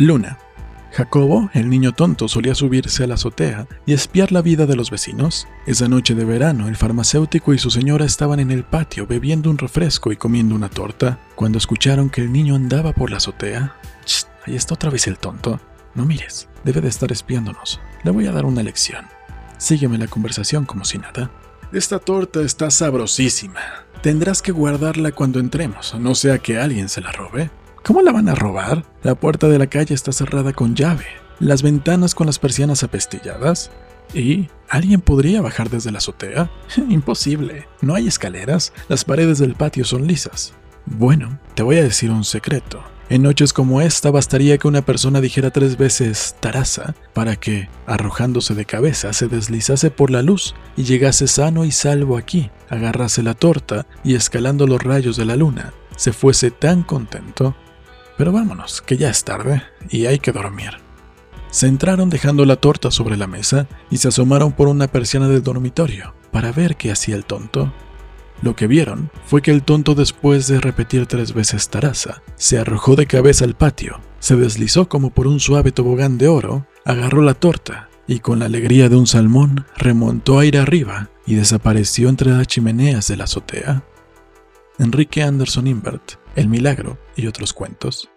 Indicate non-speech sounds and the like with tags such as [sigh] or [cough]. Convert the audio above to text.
Luna. Jacobo, el niño tonto, solía subirse a la azotea y espiar la vida de los vecinos. Esa noche de verano, el farmacéutico y su señora estaban en el patio bebiendo un refresco y comiendo una torta, cuando escucharon que el niño andaba por la azotea. Shh, ahí está otra vez el tonto. No mires, debe de estar espiándonos. Le voy a dar una lección. Sígueme la conversación como si nada. Esta torta está sabrosísima. Tendrás que guardarla cuando entremos, no sea que alguien se la robe. ¿Cómo la van a robar? La puerta de la calle está cerrada con llave, las ventanas con las persianas apestilladas. ¿Y alguien podría bajar desde la azotea? [laughs] Imposible. No hay escaleras, las paredes del patio son lisas. Bueno, te voy a decir un secreto. En noches como esta bastaría que una persona dijera tres veces Taraza para que, arrojándose de cabeza, se deslizase por la luz y llegase sano y salvo aquí, agarrase la torta y escalando los rayos de la luna, se fuese tan contento. Pero vámonos, que ya es tarde y hay que dormir. Se entraron dejando la torta sobre la mesa y se asomaron por una persiana del dormitorio para ver qué hacía el tonto. Lo que vieron fue que el tonto después de repetir tres veces taraza, se arrojó de cabeza al patio, se deslizó como por un suave tobogán de oro, agarró la torta y con la alegría de un salmón remontó aire arriba y desapareció entre las chimeneas de la azotea. Enrique Anderson Invert, El Milagro y otros cuentos.